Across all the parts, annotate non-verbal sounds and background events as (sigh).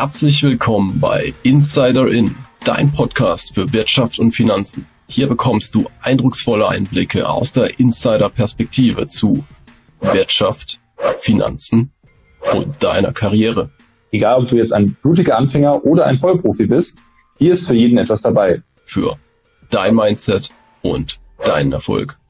Herzlich willkommen bei Insider In, dein Podcast für Wirtschaft und Finanzen. Hier bekommst du eindrucksvolle Einblicke aus der Insider-Perspektive zu Wirtschaft, Finanzen und deiner Karriere. Egal, ob du jetzt ein blutiger Anfänger oder ein Vollprofi bist, hier ist für jeden etwas dabei. Für dein Mindset und deinen Erfolg.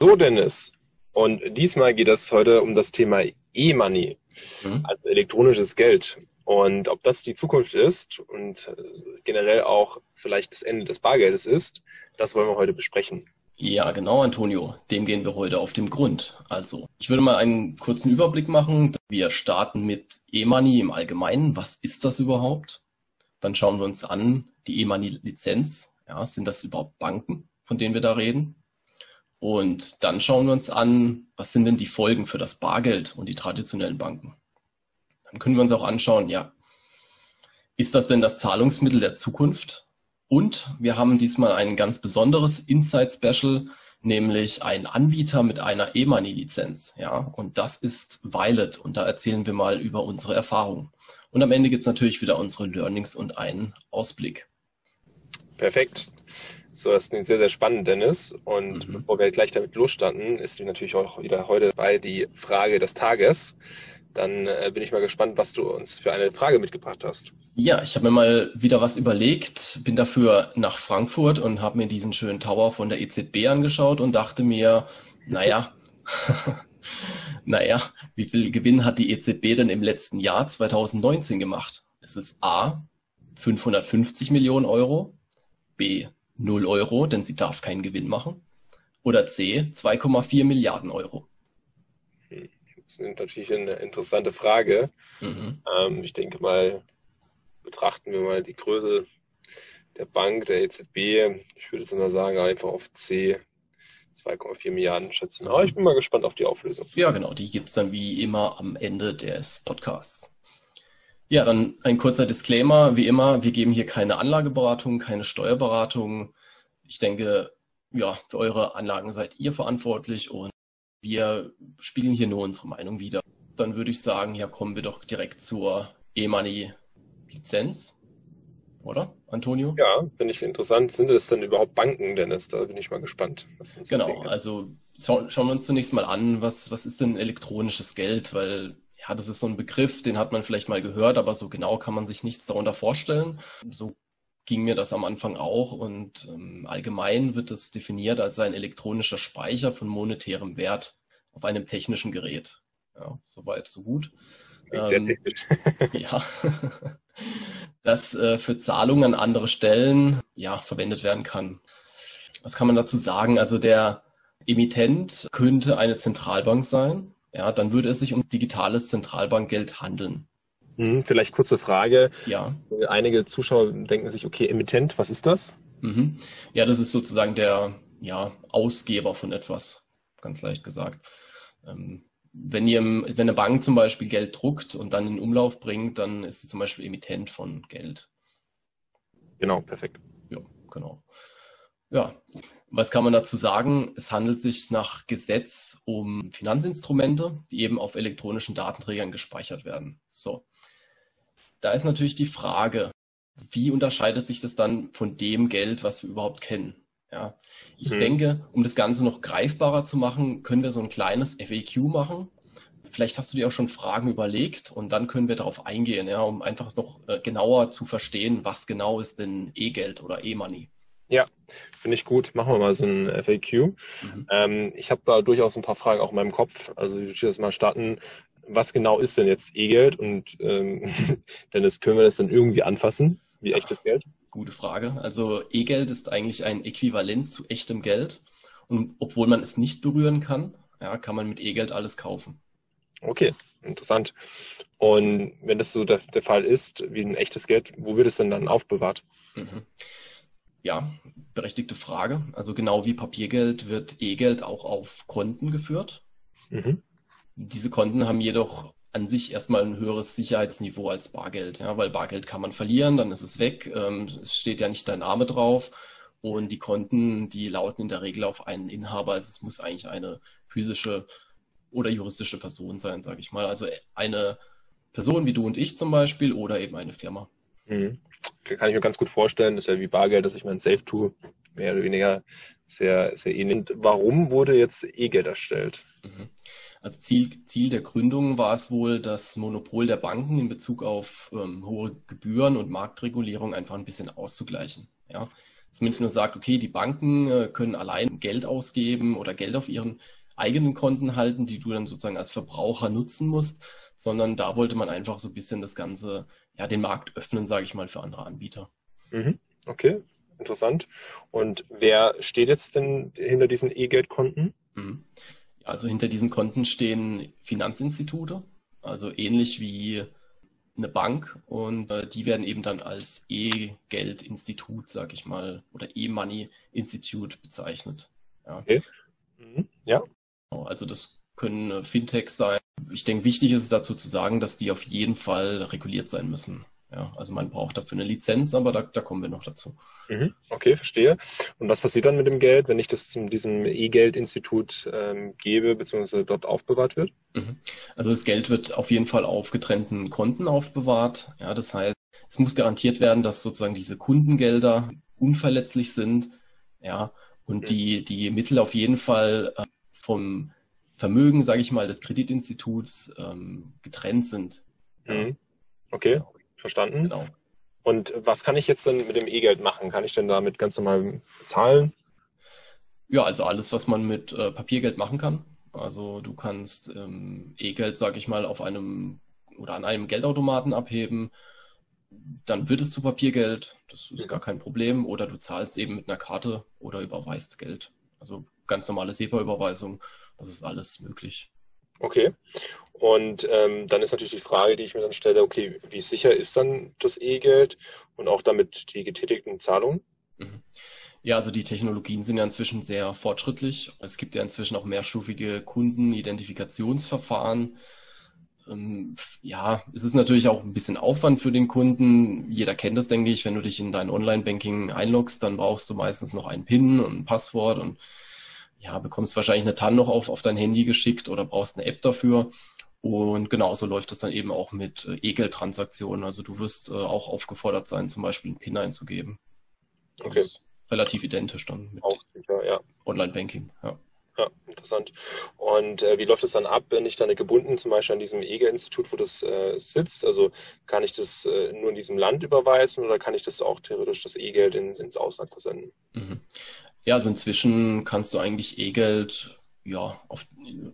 So, Dennis. Und diesmal geht es heute um das Thema E-Money, mhm. also elektronisches Geld. Und ob das die Zukunft ist und äh, generell auch vielleicht das Ende des Bargeldes ist, das wollen wir heute besprechen. Ja, genau, Antonio. Dem gehen wir heute auf den Grund. Also, ich würde mal einen kurzen Überblick machen. Wir starten mit E-Money im Allgemeinen. Was ist das überhaupt? Dann schauen wir uns an die E-Money-Lizenz. Ja, sind das überhaupt Banken, von denen wir da reden? Und dann schauen wir uns an, was sind denn die Folgen für das Bargeld und die traditionellen Banken? Dann können wir uns auch anschauen, ja, ist das denn das Zahlungsmittel der Zukunft? Und wir haben diesmal ein ganz besonderes Insight Special, nämlich einen Anbieter mit einer E-Money-Lizenz. Ja, und das ist Violet. Und da erzählen wir mal über unsere Erfahrungen. Und am Ende gibt es natürlich wieder unsere Learnings und einen Ausblick. Perfekt. So, das klingt sehr, sehr spannend, Dennis. Und mhm. bevor wir gleich damit losstarten, ist natürlich auch wieder heute bei die Frage des Tages. Dann äh, bin ich mal gespannt, was du uns für eine Frage mitgebracht hast. Ja, ich habe mir mal wieder was überlegt, bin dafür nach Frankfurt und habe mir diesen schönen Tower von der EZB angeschaut und dachte mir, naja, (laughs) naja, wie viel Gewinn hat die EZB denn im letzten Jahr 2019 gemacht? Es ist A, 550 Millionen Euro, B, 0 Euro, denn sie darf keinen Gewinn machen, oder C, 2,4 Milliarden Euro. Das ist natürlich eine interessante Frage. Mhm. Ähm, ich denke mal, betrachten wir mal die Größe der Bank, der EZB. Ich würde jetzt mal sagen, einfach auf C 2,4 Milliarden schätzen. Aber ich bin mal gespannt auf die Auflösung. Ja, genau, die gibt es dann wie immer am Ende des Podcasts. Ja, dann ein kurzer Disclaimer. Wie immer, wir geben hier keine Anlageberatung, keine Steuerberatung. Ich denke, ja, für eure Anlagen seid ihr verantwortlich und wir spiegeln hier nur unsere Meinung wieder. Dann würde ich sagen, ja, kommen wir doch direkt zur E-Money-Lizenz. Oder, Antonio? Ja, finde ich interessant. Sind das denn überhaupt Banken, Dennis? Da bin ich mal gespannt. genau, also schauen wir uns zunächst mal an, was, was ist denn elektronisches Geld? Weil ja, das ist so ein Begriff, den hat man vielleicht mal gehört, aber so genau kann man sich nichts darunter vorstellen. So ging mir das am Anfang auch und ähm, allgemein wird es definiert als ein elektronischer Speicher von monetärem Wert auf einem technischen Gerät. Ja, soweit, so gut. Ähm, (laughs) (laughs) ja, das äh, für Zahlungen an andere Stellen ja verwendet werden kann. Was kann man dazu sagen? Also der Emittent könnte eine Zentralbank sein. Ja, dann würde es sich um digitales Zentralbankgeld handeln. Mhm, vielleicht kurze Frage. Ja. Einige Zuschauer denken sich, okay, Emittent, was ist das? Mhm. Ja, das ist sozusagen der ja, Ausgeber von etwas, ganz leicht gesagt. Ähm, wenn, ihr, wenn eine Bank zum Beispiel Geld druckt und dann in Umlauf bringt, dann ist sie zum Beispiel Emittent von Geld. Genau, perfekt. Ja, genau. Ja, was kann man dazu sagen? Es handelt sich nach Gesetz um Finanzinstrumente, die eben auf elektronischen Datenträgern gespeichert werden. So. Da ist natürlich die Frage, wie unterscheidet sich das dann von dem Geld, was wir überhaupt kennen? Ja, ich mhm. denke, um das Ganze noch greifbarer zu machen, können wir so ein kleines FAQ machen. Vielleicht hast du dir auch schon Fragen überlegt und dann können wir darauf eingehen, ja, um einfach noch äh, genauer zu verstehen, was genau ist denn E-Geld oder E-Money. Ja, finde ich gut. Machen wir mal so ein FAQ. Mhm. Ähm, ich habe da durchaus ein paar Fragen auch in meinem Kopf. Also ich würde jetzt mal starten was genau ist denn jetzt E-Geld und ähm, (laughs) Dennis, können wir das dann irgendwie anfassen, wie echtes Geld? Gute Frage. Also E-Geld ist eigentlich ein Äquivalent zu echtem Geld. Und obwohl man es nicht berühren kann, ja, kann man mit E-Geld alles kaufen. Okay, interessant. Und wenn das so der, der, Fall ist, wie ein echtes Geld, wo wird es denn dann aufbewahrt? Mhm. Ja, berechtigte Frage. Also genau wie Papiergeld wird E-Geld auch auf Konten geführt. Mhm. Diese Konten haben jedoch an sich erstmal ein höheres Sicherheitsniveau als Bargeld, ja, weil Bargeld kann man verlieren, dann ist es weg, ähm, es steht ja nicht dein Name drauf und die Konten, die lauten in der Regel auf einen Inhaber, also es muss eigentlich eine physische oder juristische Person sein, sage ich mal, also eine Person wie du und ich zum Beispiel oder eben eine Firma. Mhm. Kann ich mir ganz gut vorstellen, das ist ja wie Bargeld, dass ich mein Safe tue, mehr oder weniger sehr, sehr ähnlich. Warum wurde jetzt E-Geld erstellt? Mhm. Also Ziel, Ziel der Gründung war es wohl, das Monopol der Banken in Bezug auf ähm, hohe Gebühren und Marktregulierung einfach ein bisschen auszugleichen. Ja? Dass man nicht nur sagt, okay, die Banken äh, können allein Geld ausgeben oder Geld auf ihren eigenen Konten halten, die du dann sozusagen als Verbraucher nutzen musst, sondern da wollte man einfach so ein bisschen das Ganze, ja, den Markt öffnen, sage ich mal, für andere Anbieter. Mhm. Okay, interessant. Und wer steht jetzt denn hinter diesen E-Geld-Konten? Mhm. Also hinter diesen Konten stehen Finanzinstitute, also ähnlich wie eine Bank und äh, die werden eben dann als E-Geld-Institut, sag ich mal, oder E-Money-Institut bezeichnet. Ja. Okay. Mhm. ja. Genau, also das können äh, Fintechs sein. Ich denke, wichtig ist es dazu zu sagen, dass die auf jeden Fall reguliert sein müssen. Ja, also man braucht dafür eine Lizenz, aber da, da kommen wir noch dazu. Mhm. Okay, verstehe. Und was passiert dann mit dem Geld, wenn ich das zu diesem E-Geld-Institut ähm, gebe, beziehungsweise dort aufbewahrt wird? Mhm. Also das Geld wird auf jeden Fall auf getrennten Konten aufbewahrt. Ja, das heißt, es muss garantiert werden, dass sozusagen diese Kundengelder unverletzlich sind. Ja, und mhm. die, die Mittel auf jeden Fall äh, vom Vermögen, sage ich mal, des Kreditinstituts ähm, getrennt sind. Mhm. Okay. Genau. Verstanden. Genau. Und was kann ich jetzt denn mit dem E-Geld machen? Kann ich denn damit ganz normal zahlen? Ja, also alles, was man mit äh, Papiergeld machen kann. Also du kannst ähm, E-Geld, sag ich mal, auf einem oder an einem Geldautomaten abheben. Dann wird es zu Papiergeld. Das ist gar kein Problem. Oder du zahlst eben mit einer Karte oder überweist Geld. Also ganz normale SEPA-Überweisung. Das ist alles möglich. Okay. Und ähm, dann ist natürlich die Frage, die ich mir dann stelle, okay, wie sicher ist dann das E-Geld und auch damit die getätigten Zahlungen? Mhm. Ja, also die Technologien sind ja inzwischen sehr fortschrittlich. Es gibt ja inzwischen auch mehrstufige Kundenidentifikationsverfahren. Ähm, ja, es ist natürlich auch ein bisschen Aufwand für den Kunden. Jeder kennt das, denke ich. Wenn du dich in dein Online-Banking einloggst, dann brauchst du meistens noch einen PIN und ein Passwort und ja, bekommst wahrscheinlich eine TAN noch auf, auf dein Handy geschickt oder brauchst eine App dafür. Und genauso läuft das dann eben auch mit äh, E-Geld-Transaktionen. Also du wirst äh, auch aufgefordert sein, zum Beispiel einen PIN einzugeben. Okay. relativ identisch dann mit. Online-Banking, ja. Ja, interessant. Und äh, wie läuft es dann ab, wenn ich dann gebunden zum Beispiel an diesem EGA-Institut, wo das äh, sitzt? Also kann ich das äh, nur in diesem Land überweisen oder kann ich das auch theoretisch das E-Geld in, ins Ausland versenden? Mhm. Ja, also inzwischen kannst du eigentlich E-Geld ja, auf,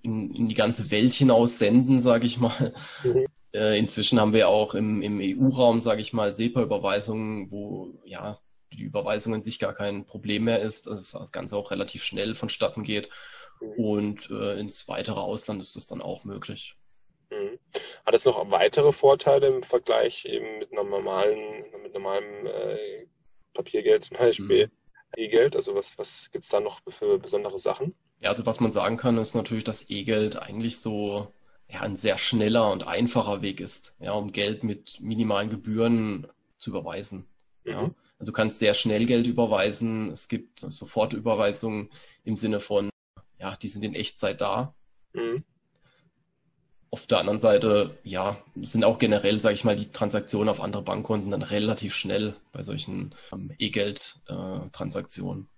in, in die ganze Welt hinaus senden, sage ich mal. Mhm. Äh, inzwischen haben wir auch im, im EU-Raum, sage ich mal, SEPA-Überweisungen, wo ja die Überweisung an sich gar kein Problem mehr ist, dass das Ganze auch relativ schnell vonstatten geht. Mhm. Und äh, ins weitere Ausland ist das dann auch möglich. Mhm. Hat es noch weitere Vorteile im Vergleich eben mit einem normalen, mit normalem äh, Papiergeld zum Beispiel? Mhm. E-Geld? Also was, was gibt es da noch für besondere Sachen? Ja, also was man sagen kann, ist natürlich, dass E-Geld eigentlich so ja, ein sehr schneller und einfacher Weg ist, ja, um Geld mit minimalen Gebühren zu überweisen. Mhm. Ja. Also du kannst sehr schnell Geld überweisen. Es gibt Sofortüberweisungen im Sinne von, ja, die sind in Echtzeit da. Mhm. Auf der anderen Seite, ja, sind auch generell, sage ich mal, die Transaktionen auf andere Bankkonten dann relativ schnell bei solchen ähm, E-Geld-Transaktionen. Äh,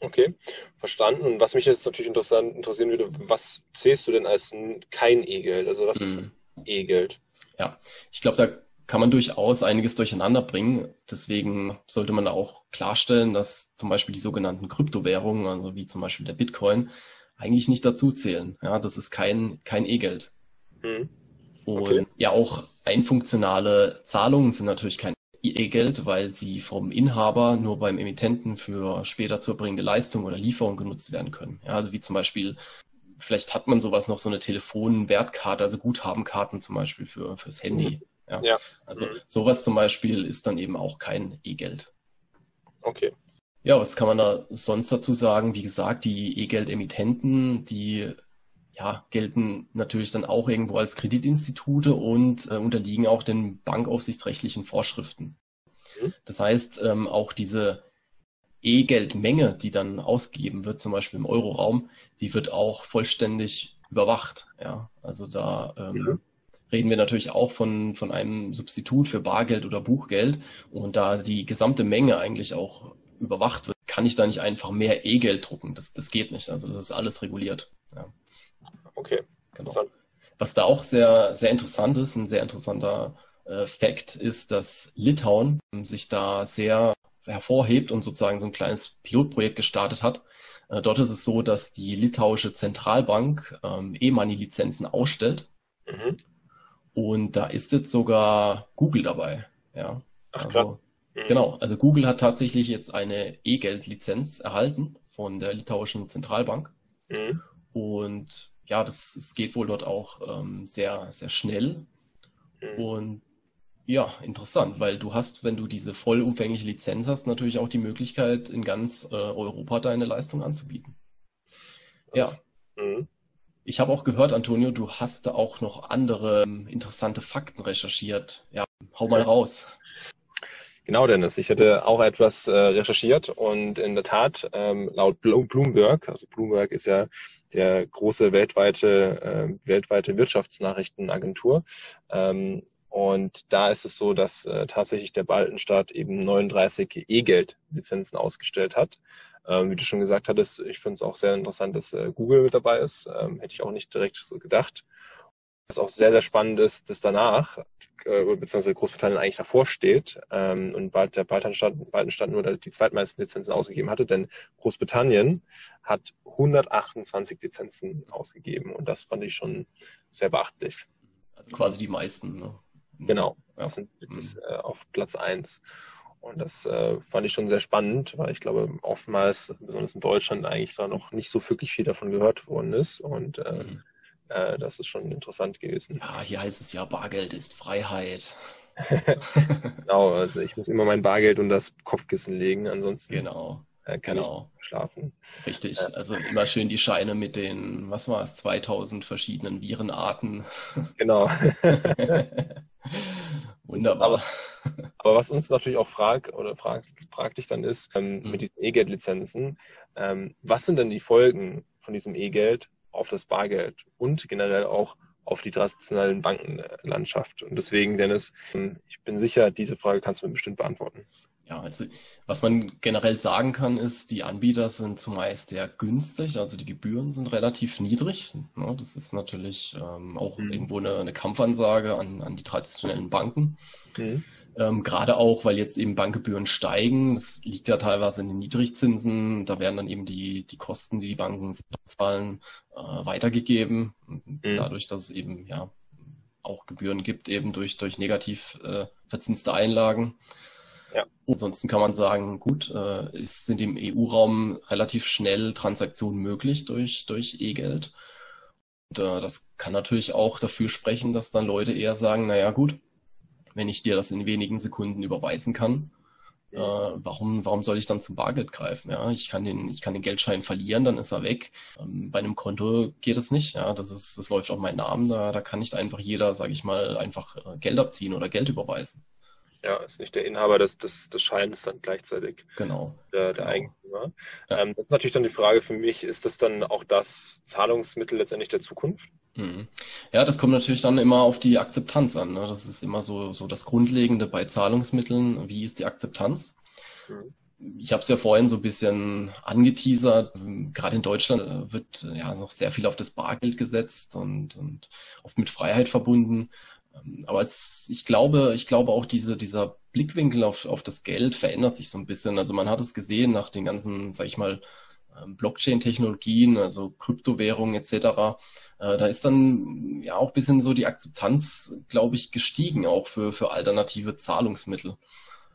Okay, verstanden. Und was mich jetzt natürlich interessant, interessieren würde, was zählst du denn als kein E-Geld? Also was mhm. ist E-Geld? Ja, ich glaube, da kann man durchaus einiges durcheinander bringen. Deswegen sollte man auch klarstellen, dass zum Beispiel die sogenannten Kryptowährungen, also wie zum Beispiel der Bitcoin, eigentlich nicht dazu zählen. Ja, das ist kein, kein E-Geld. Mhm. Okay. Und ja, auch einfunktionale Zahlungen sind natürlich kein E-Geld, weil sie vom Inhaber nur beim Emittenten für später zu erbringende Leistung oder Lieferung genutzt werden können. Ja, also wie zum Beispiel, vielleicht hat man sowas noch, so eine Telefonwertkarte, also Guthabenkarten zum Beispiel für, fürs Handy. Ja. ja. Also mhm. sowas zum Beispiel ist dann eben auch kein E-Geld. Okay. Ja, was kann man da sonst dazu sagen? Wie gesagt, die E-Geld-Emittenten, die ja, gelten natürlich dann auch irgendwo als Kreditinstitute und äh, unterliegen auch den bankaufsichtsrechtlichen Vorschriften. Mhm. Das heißt, ähm, auch diese E-Geldmenge, die dann ausgegeben wird, zum Beispiel im Euroraum, die wird auch vollständig überwacht. Ja, also da ähm, mhm. Reden wir natürlich auch von, von einem Substitut für Bargeld oder Buchgeld. Und da die gesamte Menge eigentlich auch überwacht wird, kann ich da nicht einfach mehr E-Geld drucken. Das, das geht nicht. Also das ist alles reguliert. Ja. Okay. Genau. Was da auch sehr, sehr interessant ist, ein sehr interessanter äh, Fakt ist, dass Litauen sich da sehr hervorhebt und sozusagen so ein kleines Pilotprojekt gestartet hat. Äh, dort ist es so, dass die litauische Zentralbank ähm, E-Money-Lizenzen ausstellt. Mhm. Und da ist jetzt sogar Google dabei. Ja. Ach, also, mhm. Genau, also Google hat tatsächlich jetzt eine E-Geld-Lizenz erhalten von der litauischen Zentralbank. Mhm. Und ja, das, das geht wohl dort auch ähm, sehr, sehr schnell. Mhm. Und ja, interessant, weil du hast, wenn du diese vollumfängliche Lizenz hast, natürlich auch die Möglichkeit, in ganz äh, Europa deine Leistung anzubieten. Ja. Mhm. Ich habe auch gehört, Antonio, du hast da auch noch andere ähm, interessante Fakten recherchiert. Ja, hau mal raus. Genau, Dennis. Ich hätte auch etwas äh, recherchiert und in der Tat ähm, laut Bloomberg, also Bloomberg ist ja der große weltweite äh, weltweite Wirtschaftsnachrichtenagentur, ähm, und da ist es so, dass äh, tatsächlich der Baltenstaat eben 39 E-Geld-Lizenzen ausgestellt hat. Ähm, wie du schon gesagt hattest, ich finde es auch sehr interessant, dass äh, Google mit dabei ist. Ähm, hätte ich auch nicht direkt so gedacht. Was auch sehr, sehr spannend ist, dass danach, äh, beziehungsweise Großbritannien eigentlich davor steht ähm, und bald der Baltenstaat, Baltenstaat nur die zweitmeisten Lizenzen ausgegeben hatte, denn Großbritannien hat 128 Lizenzen ausgegeben und das fand ich schon sehr beachtlich. Also quasi die meisten. Ne? Genau, das sind bis, äh, auf Platz eins. Und das äh, fand ich schon sehr spannend, weil ich glaube, oftmals, besonders in Deutschland, eigentlich da noch nicht so wirklich viel davon gehört worden ist. Und äh, mhm. äh, das ist schon interessant gewesen. Ja, hier heißt es ja, Bargeld ist Freiheit. (laughs) genau, also ich muss immer mein Bargeld und das Kopfkissen legen, ansonsten genau, äh, kann genau. ich schlafen. Richtig, äh, also immer schön die Scheine mit den, was war es, 2000 verschiedenen Virenarten. Genau. (laughs) (laughs) Wunderbar. Aber, (laughs) aber, was uns natürlich auch fragt oder fragt, dich dann ist, ähm, mhm. mit diesen E-Geld-Lizenzen, ähm, was sind denn die Folgen von diesem E-Geld auf das Bargeld und generell auch auf die traditionellen Bankenlandschaft? Und deswegen, Dennis, ähm, ich bin sicher, diese Frage kannst du mir bestimmt beantworten. Ja, also was man generell sagen kann, ist, die Anbieter sind zumeist sehr günstig, also die Gebühren sind relativ niedrig. Ne? Das ist natürlich ähm, auch mhm. irgendwo eine, eine, Kampfansage an, an die traditionellen Banken. Mhm. Ähm, Gerade auch, weil jetzt eben Bankgebühren steigen. Das liegt ja teilweise in den Niedrigzinsen. Da werden dann eben die, die Kosten, die die Banken zahlen, äh, weitergegeben. Mhm. Dadurch, dass es eben ja auch Gebühren gibt, eben durch, durch negativ äh, verzinste Einlagen. Ja. Ansonsten kann man sagen, gut, äh, es sind im EU-Raum relativ schnell Transaktionen möglich durch, durch E-Geld. Und äh, das kann natürlich auch dafür sprechen, dass dann Leute eher sagen, naja gut, wenn ich dir das in wenigen Sekunden überweisen kann, äh, warum, warum soll ich dann zum Bargeld greifen? Ja, ich kann den, ich kann den Geldschein verlieren, dann ist er weg. Ähm, bei einem Konto geht es nicht. Ja, das ist, das läuft auf meinen Namen. Da, da kann nicht einfach jeder, sage ich mal, einfach äh, Geld abziehen oder Geld überweisen. Ja, ist nicht der Inhaber des, des, des Scheins dann gleichzeitig genau, der, der genau. Eigentümer. Ja. Ähm, das ist natürlich dann die Frage für mich, ist das dann auch das Zahlungsmittel letztendlich der Zukunft? Mhm. Ja, das kommt natürlich dann immer auf die Akzeptanz an. Ne? Das ist immer so, so das Grundlegende bei Zahlungsmitteln. Wie ist die Akzeptanz? Mhm. Ich habe es ja vorhin so ein bisschen angeteasert. Gerade in Deutschland äh, wird ja noch sehr viel auf das Bargeld gesetzt und, und oft mit Freiheit verbunden. Ähm, aber es, ich glaube, ich glaube auch diese, dieser Blickwinkel auf, auf das Geld verändert sich so ein bisschen. Also man hat es gesehen nach den ganzen, sag ich mal, ähm, Blockchain-Technologien, also Kryptowährungen etc. Äh, da ist dann ja auch ein bisschen so die Akzeptanz, glaube ich, gestiegen, auch für, für alternative Zahlungsmittel.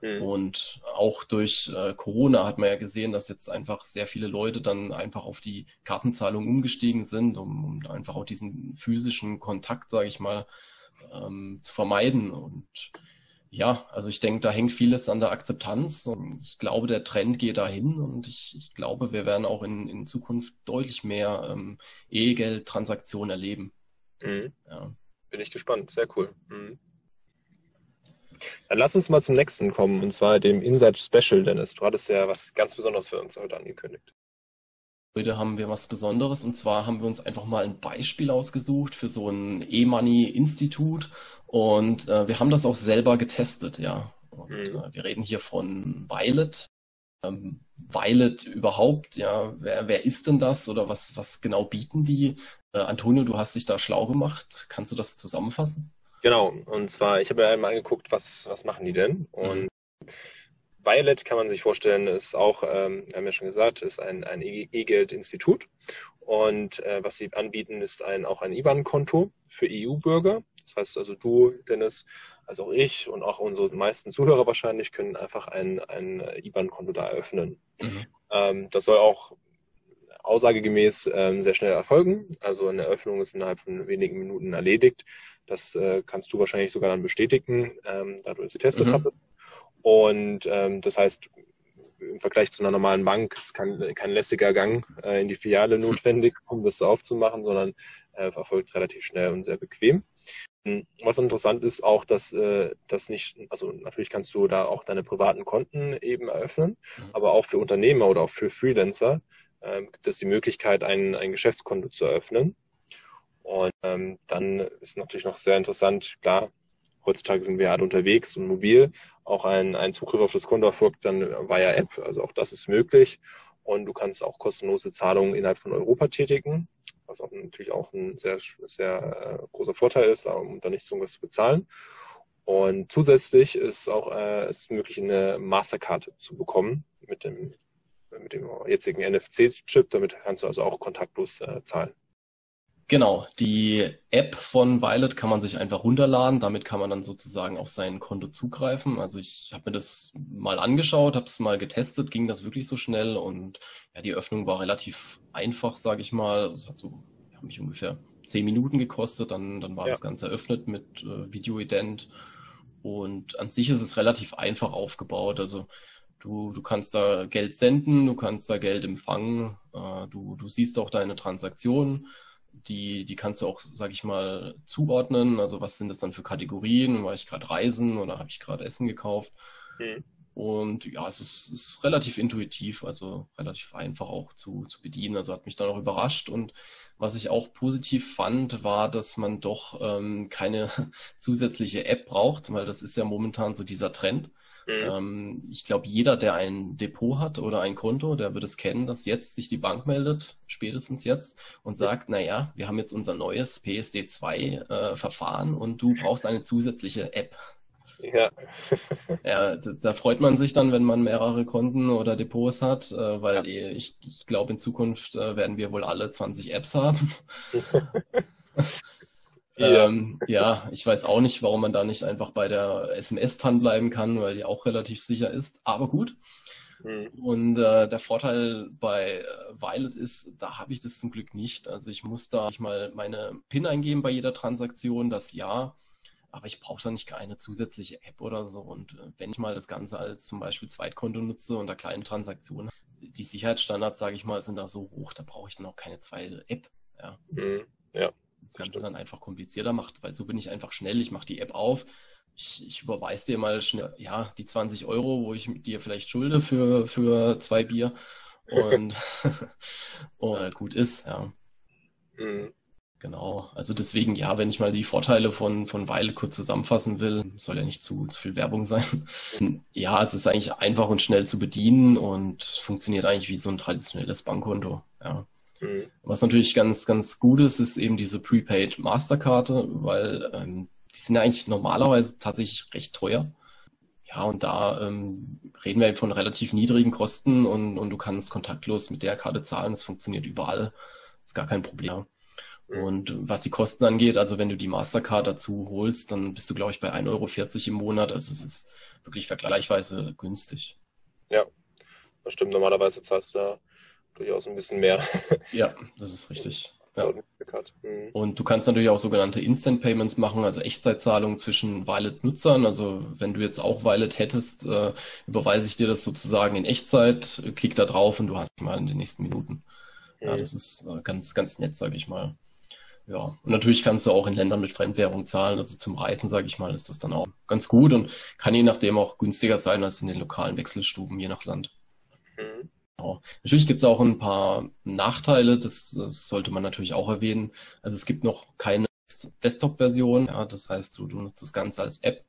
Mhm. Und auch durch äh, Corona hat man ja gesehen, dass jetzt einfach sehr viele Leute dann einfach auf die Kartenzahlung umgestiegen sind, um, um einfach auch diesen physischen Kontakt, sage ich mal, ähm, zu vermeiden. Und ja, also ich denke, da hängt vieles an der Akzeptanz und ich glaube, der Trend geht dahin und ich, ich glaube, wir werden auch in, in Zukunft deutlich mehr ähm, E-Geld-Transaktionen erleben. Mhm. Ja. Bin ich gespannt, sehr cool. Mhm. Dann lass uns mal zum nächsten kommen, und zwar dem Inside Special, Dennis. Du hattest ja was ganz Besonderes für uns heute angekündigt. Heute haben wir was Besonderes und zwar haben wir uns einfach mal ein Beispiel ausgesucht für so ein E-Money-Institut und äh, wir haben das auch selber getestet, ja. Und mhm. äh, wir reden hier von Violet. Ähm, Violet überhaupt, ja, wer, wer ist denn das oder was, was genau bieten die? Äh, Antonio, du hast dich da schlau gemacht. Kannst du das zusammenfassen? Genau, und zwar, ich habe ja einmal angeguckt, was, was machen die denn? Und mhm. Violet kann man sich vorstellen, ist auch, ähm, haben wir schon gesagt, ist ein, ein E-Geld-Institut. Und äh, was sie anbieten, ist ein, auch ein IBAN-Konto für EU-Bürger. Das heißt also du, Dennis, also auch ich und auch unsere meisten Zuhörer wahrscheinlich können einfach ein, ein IBAN-Konto da eröffnen. Mhm. Ähm, das soll auch aussagegemäß ähm, sehr schnell erfolgen. Also eine Eröffnung ist innerhalb von wenigen Minuten erledigt. Das äh, kannst du wahrscheinlich sogar dann bestätigen, ähm, da du es getestet mhm. hast. Und ähm, das heißt, im Vergleich zu einer normalen Bank ist kein, kein lässiger Gang äh, in die Filiale notwendig, um das aufzumachen, sondern äh, erfolgt relativ schnell und sehr bequem. Hm, was interessant ist auch, dass äh, das nicht, also natürlich kannst du da auch deine privaten Konten eben eröffnen, mhm. aber auch für Unternehmer oder auch für Freelancer äh, gibt es die Möglichkeit, ein, ein Geschäftskonto zu eröffnen. Und ähm, dann ist natürlich noch sehr interessant, klar, heutzutage sind wir alle unterwegs und mobil, auch ein, ein Zugriff auf das Konto erfolgt dann via App, also auch das ist möglich. Und du kannst auch kostenlose Zahlungen innerhalb von Europa tätigen, was auch natürlich auch ein sehr, sehr äh, großer Vorteil ist, um da nicht so was zu bezahlen. Und zusätzlich ist auch äh, ist möglich, eine Mastercard zu bekommen mit dem, mit dem jetzigen NFC-Chip. Damit kannst du also auch kontaktlos äh, zahlen. Genau, die App von Violet kann man sich einfach runterladen. Damit kann man dann sozusagen auf sein Konto zugreifen. Also ich habe mir das mal angeschaut, habe es mal getestet, ging das wirklich so schnell und ja, die Öffnung war relativ einfach, sage ich mal. Es hat so ja, mich ungefähr zehn Minuten gekostet, dann, dann war ja. das Ganze eröffnet mit äh, Video-Ident und an sich ist es relativ einfach aufgebaut. Also Du, du kannst da Geld senden, du kannst da Geld empfangen, äh, du, du siehst auch deine Transaktionen die, die kannst du auch, sag ich mal, zuordnen. Also was sind das dann für Kategorien? War ich gerade reisen oder habe ich gerade Essen gekauft? Mhm. Und ja, es ist, ist, relativ intuitiv, also relativ einfach auch zu, zu bedienen. Also hat mich dann auch überrascht. Und was ich auch positiv fand, war, dass man doch ähm, keine (laughs) zusätzliche App braucht, weil das ist ja momentan so dieser Trend Mhm. Ähm, ich glaube, jeder, der ein Depot hat oder ein Konto, der wird es kennen, dass jetzt sich die Bank meldet, spätestens jetzt, und sagt, ja. naja, wir haben jetzt unser neues PSD2-Verfahren äh, und du brauchst eine zusätzliche App. Ja. (laughs) ja, da, freut man sich dann, wenn man mehrere Konten oder Depots hat, äh, weil ja. ich, ich glaube, in Zukunft äh, werden wir wohl alle 20 Apps haben. (laughs) Ja. Ähm, ja, ich weiß auch nicht, warum man da nicht einfach bei der SMS dranbleiben kann, weil die auch relativ sicher ist. Aber gut. Mhm. Und äh, der Vorteil bei äh, Violet ist, da habe ich das zum Glück nicht. Also ich muss da nicht mal meine PIN eingeben bei jeder Transaktion, das ja. Aber ich brauche da nicht keine zusätzliche App oder so. Und äh, wenn ich mal das Ganze als zum Beispiel Zweitkonto nutze und da kleine Transaktionen, die Sicherheitsstandards, sage ich mal, sind da so hoch, da brauche ich dann auch keine zweite App. Ja. Mhm. ja das Ganze dann einfach komplizierter macht, weil so bin ich einfach schnell, ich mache die App auf, ich, ich überweise dir mal schnell, ja, die 20 Euro, wo ich dir vielleicht schulde für, für zwei Bier und, (laughs) und gut ist, ja. Mhm. Genau, also deswegen, ja, wenn ich mal die Vorteile von, von Weile kurz zusammenfassen will, soll ja nicht zu, zu viel Werbung sein. (laughs) Ja, es ist eigentlich einfach und schnell zu bedienen und funktioniert eigentlich wie so ein traditionelles Bankkonto, ja. Mhm. Was natürlich ganz, ganz gut ist, ist eben diese Prepaid Masterkarte, weil ähm, die sind ja eigentlich normalerweise tatsächlich recht teuer. Ja, und da ähm, reden wir eben von relativ niedrigen Kosten und, und du kannst kontaktlos mit der Karte zahlen. Das funktioniert überall. Ist gar kein Problem. Mhm. Und was die Kosten angeht, also wenn du die Mastercard dazu holst, dann bist du, glaube ich, bei 1,40 Euro im Monat. Also es ist wirklich vergleichsweise günstig. Ja, das stimmt. Normalerweise zahlst du da durchaus ein bisschen mehr. (laughs) Ja, das ist richtig. Ja. Mhm. Und du kannst natürlich auch sogenannte Instant Payments machen, also Echtzeitzahlungen zwischen Violet-Nutzern. Also wenn du jetzt auch Violet hättest, äh, überweise ich dir das sozusagen in Echtzeit, klick da drauf und du hast mal in den nächsten Minuten. Ja, mhm. das ist äh, ganz, ganz nett, sage ich mal. Ja, und natürlich kannst du auch in Ländern mit Fremdwährung zahlen. Also zum Reisen, sage ich mal, ist das dann auch ganz gut und kann je nachdem auch günstiger sein als in den lokalen Wechselstuben, je nach Land. Mhm. Natürlich gibt es auch ein paar Nachteile, das, das, sollte man natürlich auch erwähnen. Also es gibt noch keine Desktop-Version, ja, das heißt, du, du nutzt das Ganze als App.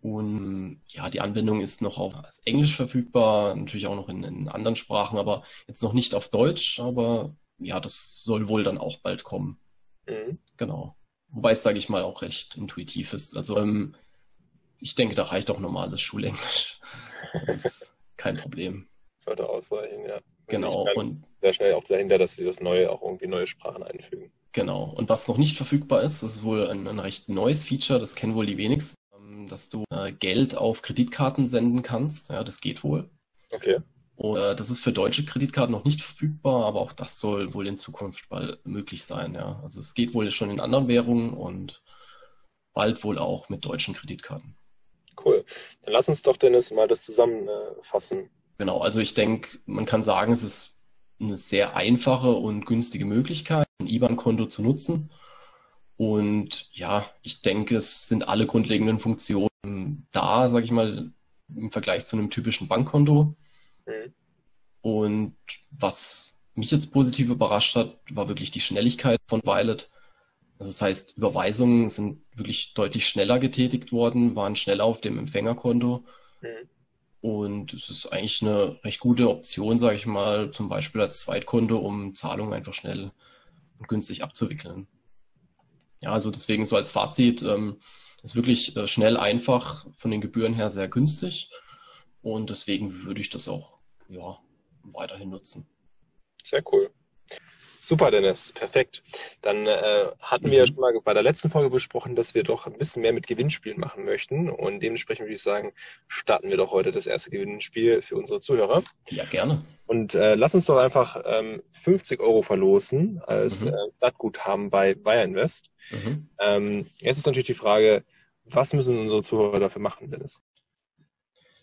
Und ja, die Anwendung ist noch auf Englisch verfügbar, natürlich auch noch in, in anderen Sprachen, aber jetzt noch nicht auf Deutsch, aber ja, das soll wohl dann auch bald kommen. Mhm. Genau. Wobei es, sage ich mal, auch recht intuitiv ist. Also ähm, ich denke, da reicht auch normales Schulenglisch. Das ist kein Problem. Sollte ausreichen, ja. Genau. Und sehr schnell auch dahinter, dass sie das Neue auch irgendwie neue Sprachen einfügen. Genau. Und was noch nicht verfügbar ist, das ist wohl ein, ein recht neues Feature, das kennen wohl die wenigsten, ähm, dass du äh, Geld auf Kreditkarten senden kannst. Ja, das geht wohl. Okay. Und, äh, das ist für deutsche Kreditkarten noch nicht verfügbar, aber auch das soll wohl in Zukunft bald möglich sein. Ja. Also es geht wohl schon in anderen Währungen und bald wohl auch mit deutschen Kreditkarten. Cool. Dann lass uns doch, Dennis, mal das zusammenfassen. Genau, also ich denke, man kann sagen, es ist eine sehr einfache und günstige Möglichkeit, ein IBAN-Konto zu nutzen. Und ja, ich denke, es sind alle grundlegenden Funktionen da, sage ich mal, im Vergleich zu einem typischen Bankkonto. Mhm. Und was mich jetzt positiv überrascht hat, war wirklich die Schnelligkeit von Violet. Also das heißt, Überweisungen sind wirklich deutlich schneller getätigt worden, waren schneller auf dem Empfängerkonto. Mhm. Und es ist eigentlich eine recht gute Option, sage ich mal, zum Beispiel als Zweitkonto, um Zahlungen einfach schnell und günstig abzuwickeln. Ja, also deswegen so als Fazit, ähm, ist wirklich äh, schnell, einfach, von den Gebühren her sehr günstig. Und deswegen würde ich das auch ja, weiterhin nutzen. Sehr cool. Super, Dennis. Perfekt. Dann äh, hatten wir ja mhm. schon mal bei der letzten Folge besprochen, dass wir doch ein bisschen mehr mit Gewinnspielen machen möchten. Und dementsprechend würde ich sagen, starten wir doch heute das erste Gewinnspiel für unsere Zuhörer. Ja, gerne. Und äh, lass uns doch einfach ähm, 50 Euro verlosen als mhm. äh, Stadtguthaben bei Bayern Invest. Mhm. Ähm, jetzt ist natürlich die Frage, was müssen unsere Zuhörer dafür machen, Dennis?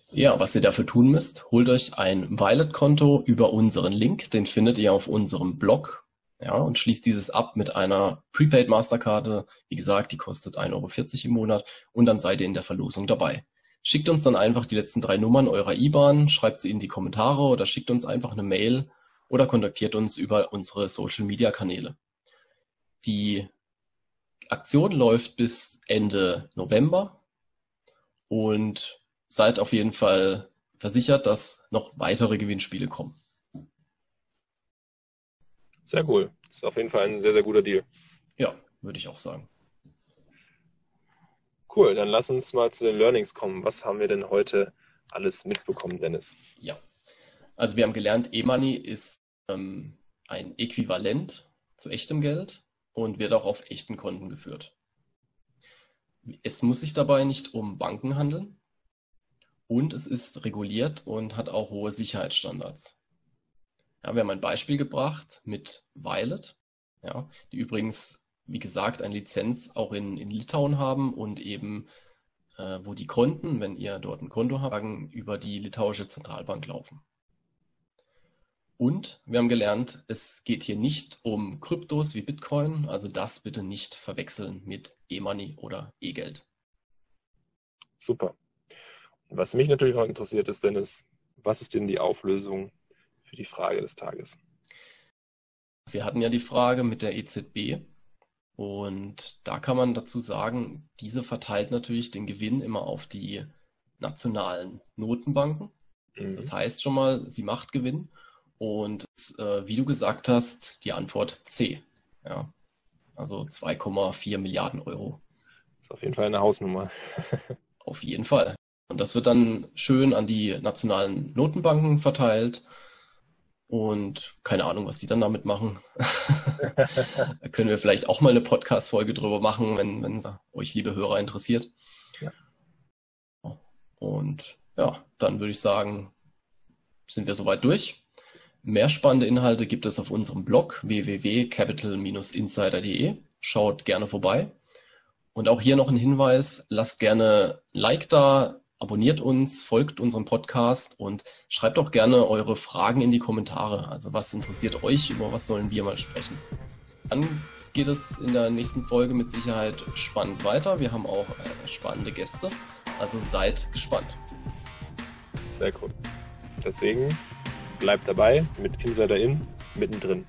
Ja, was ihr dafür tun müsst, holt euch ein Violet-Konto über unseren Link. Den findet ihr auf unserem Blog. Ja, und schließt dieses ab mit einer Prepaid Masterkarte. Wie gesagt, die kostet 1,40 Euro im Monat und dann seid ihr in der Verlosung dabei. Schickt uns dann einfach die letzten drei Nummern eurer IBAN, schreibt sie in die Kommentare oder schickt uns einfach eine Mail oder kontaktiert uns über unsere Social Media Kanäle. Die Aktion läuft bis Ende November und seid auf jeden Fall versichert, dass noch weitere Gewinnspiele kommen. Sehr cool. Das ist auf jeden Fall ein sehr, sehr guter Deal. Ja, würde ich auch sagen. Cool, dann lass uns mal zu den Learnings kommen. Was haben wir denn heute alles mitbekommen, Dennis? Ja, also wir haben gelernt, E-Money ist ähm, ein Äquivalent zu echtem Geld und wird auch auf echten Konten geführt. Es muss sich dabei nicht um Banken handeln, und es ist reguliert und hat auch hohe Sicherheitsstandards. Ja, wir haben ein Beispiel gebracht mit Violet, ja, die übrigens, wie gesagt, eine Lizenz auch in, in Litauen haben und eben, äh, wo die Konten, wenn ihr dort ein Konto habt, über die litauische Zentralbank laufen. Und wir haben gelernt, es geht hier nicht um Kryptos wie Bitcoin, also das bitte nicht verwechseln mit E-Money oder E-Geld. Super. Was mich natürlich noch interessiert ist, Dennis, was ist denn die Auflösung für die Frage des Tages? Wir hatten ja die Frage mit der EZB und da kann man dazu sagen, diese verteilt natürlich den Gewinn immer auf die nationalen Notenbanken. Mhm. Das heißt schon mal, sie macht Gewinn und äh, wie du gesagt hast, die Antwort C. Ja, also 2,4 Milliarden Euro. Das ist auf jeden Fall eine Hausnummer. (laughs) auf jeden Fall. Und das wird dann schön an die nationalen Notenbanken verteilt. Und keine Ahnung, was die dann damit machen. da (laughs) können wir vielleicht auch mal eine Podcast-Folge drüber machen, wenn, wenn euch, liebe Hörer, interessiert. Ja. Und ja, dann würde ich sagen, sind wir soweit durch. Mehr spannende Inhalte gibt es auf unserem Blog www.capital-insider.de. Schaut gerne vorbei. Und auch hier noch ein Hinweis, lasst gerne Like da, abonniert uns, folgt unserem Podcast und schreibt auch gerne eure Fragen in die Kommentare. Also was interessiert euch, über was sollen wir mal sprechen? Dann geht es in der nächsten Folge mit Sicherheit spannend weiter. Wir haben auch äh, spannende Gäste, also seid gespannt. Sehr cool. Deswegen bleibt dabei mit Insider In mittendrin.